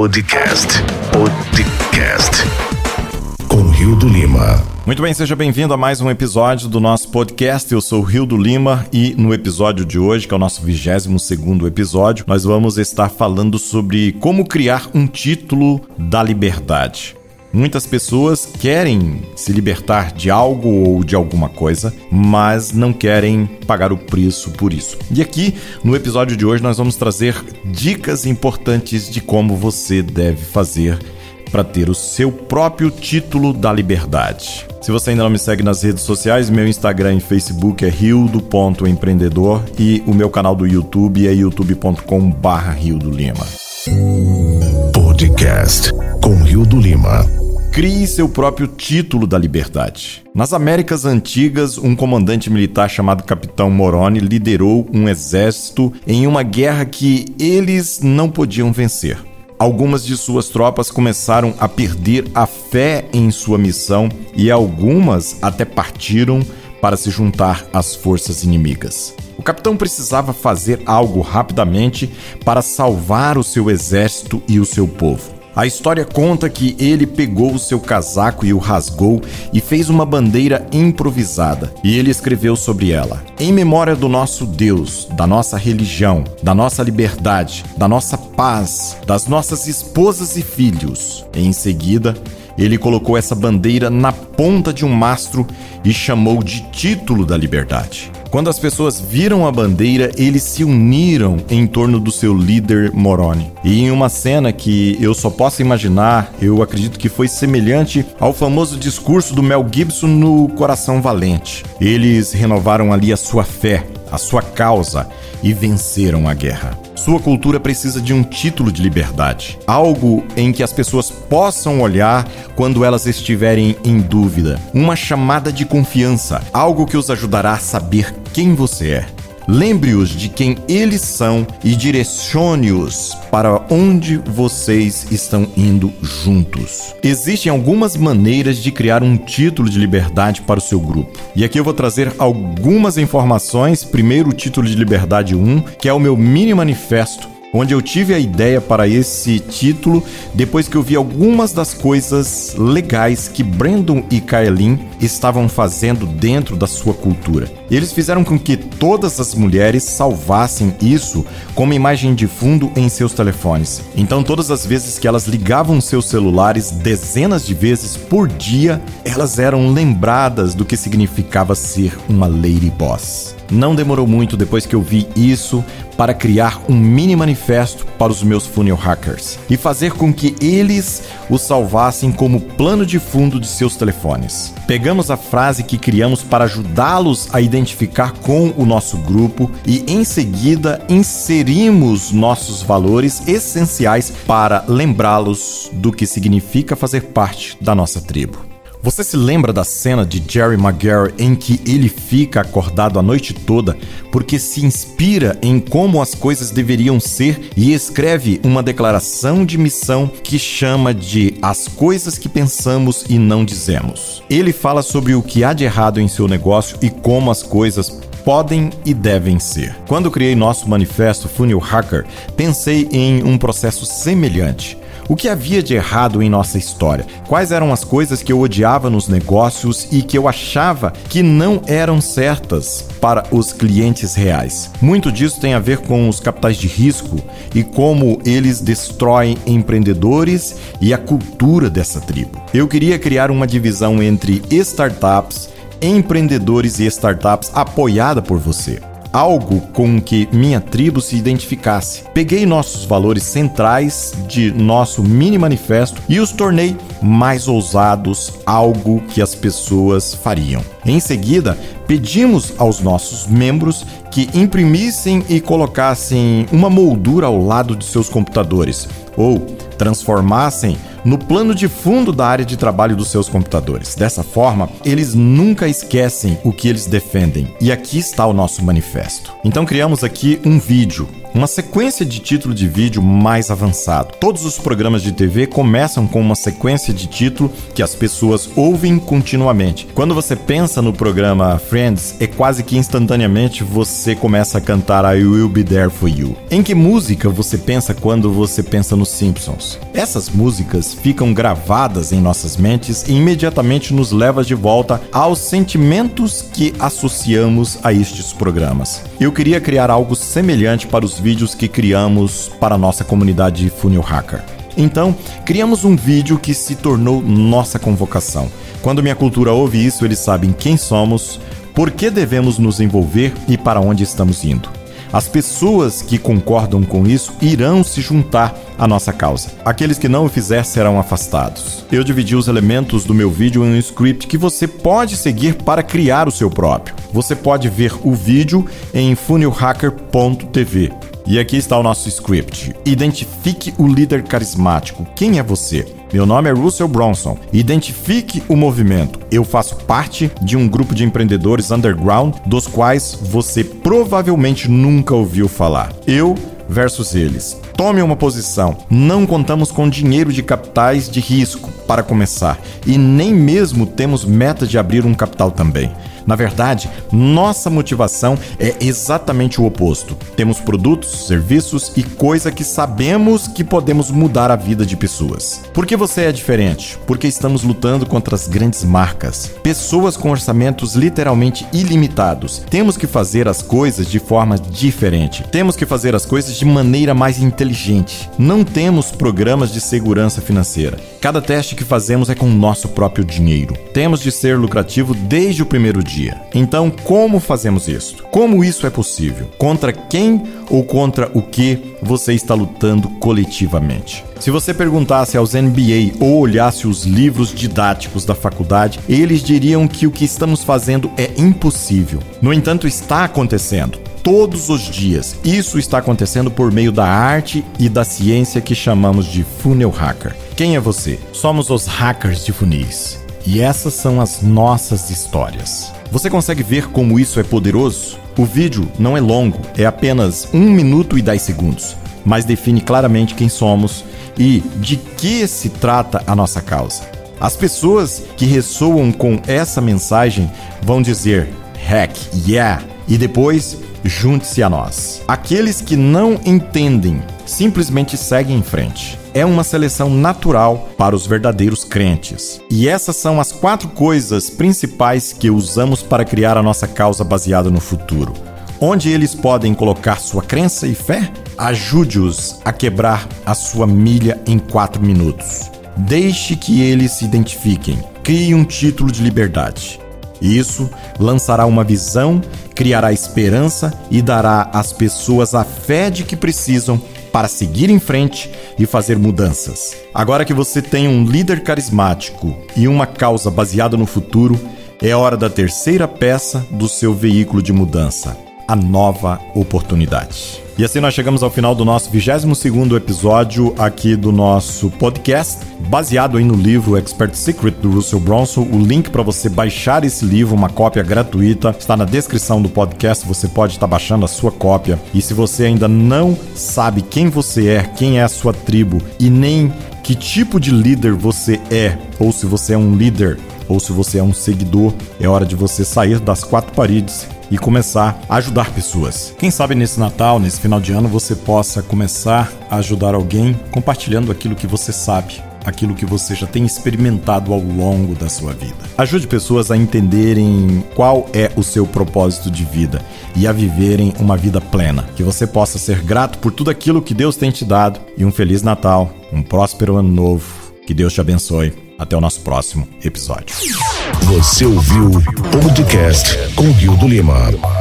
Podcast. Podcast. Com Rio do Lima. Muito bem, seja bem-vindo a mais um episódio do nosso podcast. Eu sou o Rio do Lima e no episódio de hoje, que é o nosso 22 segundo episódio, nós vamos estar falando sobre como criar um título da liberdade. Muitas pessoas querem se libertar de algo ou de alguma coisa, mas não querem pagar o preço por isso. E aqui, no episódio de hoje, nós vamos trazer dicas importantes de como você deve fazer para ter o seu próprio título da liberdade. Se você ainda não me segue nas redes sociais, meu Instagram e Facebook é rildo.empreendedor e o meu canal do YouTube é youtube.com/rio do Lima. Podcast com Rio do Lima. Crie seu próprio título da liberdade. Nas Américas Antigas, um comandante militar chamado Capitão Moroni liderou um exército em uma guerra que eles não podiam vencer. Algumas de suas tropas começaram a perder a fé em sua missão e algumas até partiram para se juntar às forças inimigas. O capitão precisava fazer algo rapidamente para salvar o seu exército e o seu povo. A história conta que ele pegou o seu casaco e o rasgou e fez uma bandeira improvisada. E ele escreveu sobre ela: Em memória do nosso Deus, da nossa religião, da nossa liberdade, da nossa paz, das nossas esposas e filhos. Em seguida, ele colocou essa bandeira na ponta de um mastro e chamou de título da liberdade. Quando as pessoas viram a bandeira, eles se uniram em torno do seu líder Moroni. E em uma cena que eu só posso imaginar, eu acredito que foi semelhante ao famoso discurso do Mel Gibson no Coração Valente. Eles renovaram ali a sua fé, a sua causa e venceram a guerra. Sua cultura precisa de um título de liberdade, algo em que as pessoas possam olhar quando elas estiverem em dúvida, uma chamada de confiança, algo que os ajudará a saber quem você é. Lembre-os de quem eles são e direcione-os para onde vocês estão indo juntos. Existem algumas maneiras de criar um título de liberdade para o seu grupo. E aqui eu vou trazer algumas informações. Primeiro, o título de liberdade 1, que é o meu mini manifesto onde eu tive a ideia para esse título depois que eu vi algumas das coisas legais que Brandon e Kaelin estavam fazendo dentro da sua cultura. Eles fizeram com que todas as mulheres salvassem isso como imagem de fundo em seus telefones. Então, todas as vezes que elas ligavam seus celulares dezenas de vezes por dia, elas eram lembradas do que significava ser uma Lady Boss. Não demorou muito depois que eu vi isso para criar um mini manifesto para os meus funnel hackers e fazer com que eles o salvassem como plano de fundo de seus telefones. Pegamos a frase que criamos para ajudá-los a identificar com o nosso grupo e em seguida inserimos nossos valores essenciais para lembrá-los do que significa fazer parte da nossa tribo. Você se lembra da cena de Jerry Maguire em que ele fica acordado a noite toda porque se inspira em como as coisas deveriam ser e escreve uma declaração de missão que chama de As coisas que pensamos e não dizemos. Ele fala sobre o que há de errado em seu negócio e como as coisas podem e devem ser. Quando criei nosso manifesto Funnel Hacker, pensei em um processo semelhante. O que havia de errado em nossa história? Quais eram as coisas que eu odiava nos negócios e que eu achava que não eram certas para os clientes reais? Muito disso tem a ver com os capitais de risco e como eles destroem empreendedores e a cultura dessa tribo. Eu queria criar uma divisão entre startups, empreendedores e startups apoiada por você algo com que minha tribo se identificasse. Peguei nossos valores centrais de nosso mini manifesto e os tornei mais ousados, algo que as pessoas fariam. Em seguida, pedimos aos nossos membros que imprimissem e colocassem uma moldura ao lado de seus computadores ou transformassem no plano de fundo da área de trabalho dos seus computadores. Dessa forma, eles nunca esquecem o que eles defendem. E aqui está o nosso manifesto. Então criamos aqui um vídeo uma sequência de título de vídeo mais avançado. Todos os programas de TV começam com uma sequência de título que as pessoas ouvem continuamente. Quando você pensa no programa Friends, é quase que instantaneamente você começa a cantar I Will Be There For You. Em que música você pensa quando você pensa nos Simpsons? Essas músicas ficam gravadas em nossas mentes e imediatamente nos leva de volta aos sentimentos que associamos a estes programas. Eu queria criar algo semelhante para os vídeos que criamos para a nossa comunidade Funil Hacker. Então, criamos um vídeo que se tornou nossa convocação. Quando minha cultura ouve isso, eles sabem quem somos, por que devemos nos envolver e para onde estamos indo. As pessoas que concordam com isso irão se juntar à nossa causa. Aqueles que não o fizer serão afastados. Eu dividi os elementos do meu vídeo em um script que você pode seguir para criar o seu próprio. Você pode ver o vídeo em funilhacker.tv. E aqui está o nosso script. Identifique o líder carismático. Quem é você? Meu nome é Russell Bronson. Identifique o movimento. Eu faço parte de um grupo de empreendedores underground dos quais você provavelmente nunca ouviu falar. Eu versus eles. Tome uma posição. Não contamos com dinheiro de capitais de risco para começar e nem mesmo temos meta de abrir um capital também. Na verdade, nossa motivação é exatamente o oposto. Temos produtos, serviços e coisa que sabemos que podemos mudar a vida de pessoas. Por que você é diferente? Porque estamos lutando contra as grandes marcas, pessoas com orçamentos literalmente ilimitados. Temos que fazer as coisas de forma diferente. Temos que fazer as coisas de maneira mais inteligente. Não temos programas de segurança financeira. Cada teste que fazemos é com o nosso próprio dinheiro. Temos de ser lucrativo desde o primeiro dia dia. Então, como fazemos isso? Como isso é possível? Contra quem ou contra o que você está lutando coletivamente? Se você perguntasse aos NBA ou olhasse os livros didáticos da faculdade, eles diriam que o que estamos fazendo é impossível. No entanto, está acontecendo todos os dias. Isso está acontecendo por meio da arte e da ciência que chamamos de funnel hacker. Quem é você? Somos os hackers de funis. E essas são as nossas histórias. Você consegue ver como isso é poderoso? O vídeo não é longo, é apenas 1 minuto e 10 segundos, mas define claramente quem somos e de que se trata a nossa causa. As pessoas que ressoam com essa mensagem vão dizer heck yeah e depois junte-se a nós. Aqueles que não entendem simplesmente seguem em frente é uma seleção natural para os verdadeiros crentes. E essas são as quatro coisas principais que usamos para criar a nossa causa baseada no futuro. Onde eles podem colocar sua crença e fé? Ajude-os a quebrar a sua milha em quatro minutos. Deixe que eles se identifiquem. Crie um título de liberdade. Isso lançará uma visão, criará esperança e dará às pessoas a fé de que precisam para seguir em frente e fazer mudanças. Agora que você tem um líder carismático e uma causa baseada no futuro, é hora da terceira peça do seu veículo de mudança a nova oportunidade. E assim nós chegamos ao final do nosso 22º episódio aqui do nosso podcast, baseado aí no livro Expert Secret do Russell Bronson. O link para você baixar esse livro, uma cópia gratuita, está na descrição do podcast, você pode estar baixando a sua cópia. E se você ainda não sabe quem você é, quem é a sua tribo e nem que tipo de líder você é, ou se você é um líder ou se você é um seguidor, é hora de você sair das quatro paredes e começar a ajudar pessoas. Quem sabe nesse Natal, nesse final de ano, você possa começar a ajudar alguém compartilhando aquilo que você sabe aquilo que você já tem experimentado ao longo da sua vida. Ajude pessoas a entenderem qual é o seu propósito de vida e a viverem uma vida plena. Que você possa ser grato por tudo aquilo que Deus tem te dado e um feliz Natal, um próspero ano novo. Que Deus te abençoe. Até o nosso próximo episódio. Você ouviu o podcast com Guildo Lima.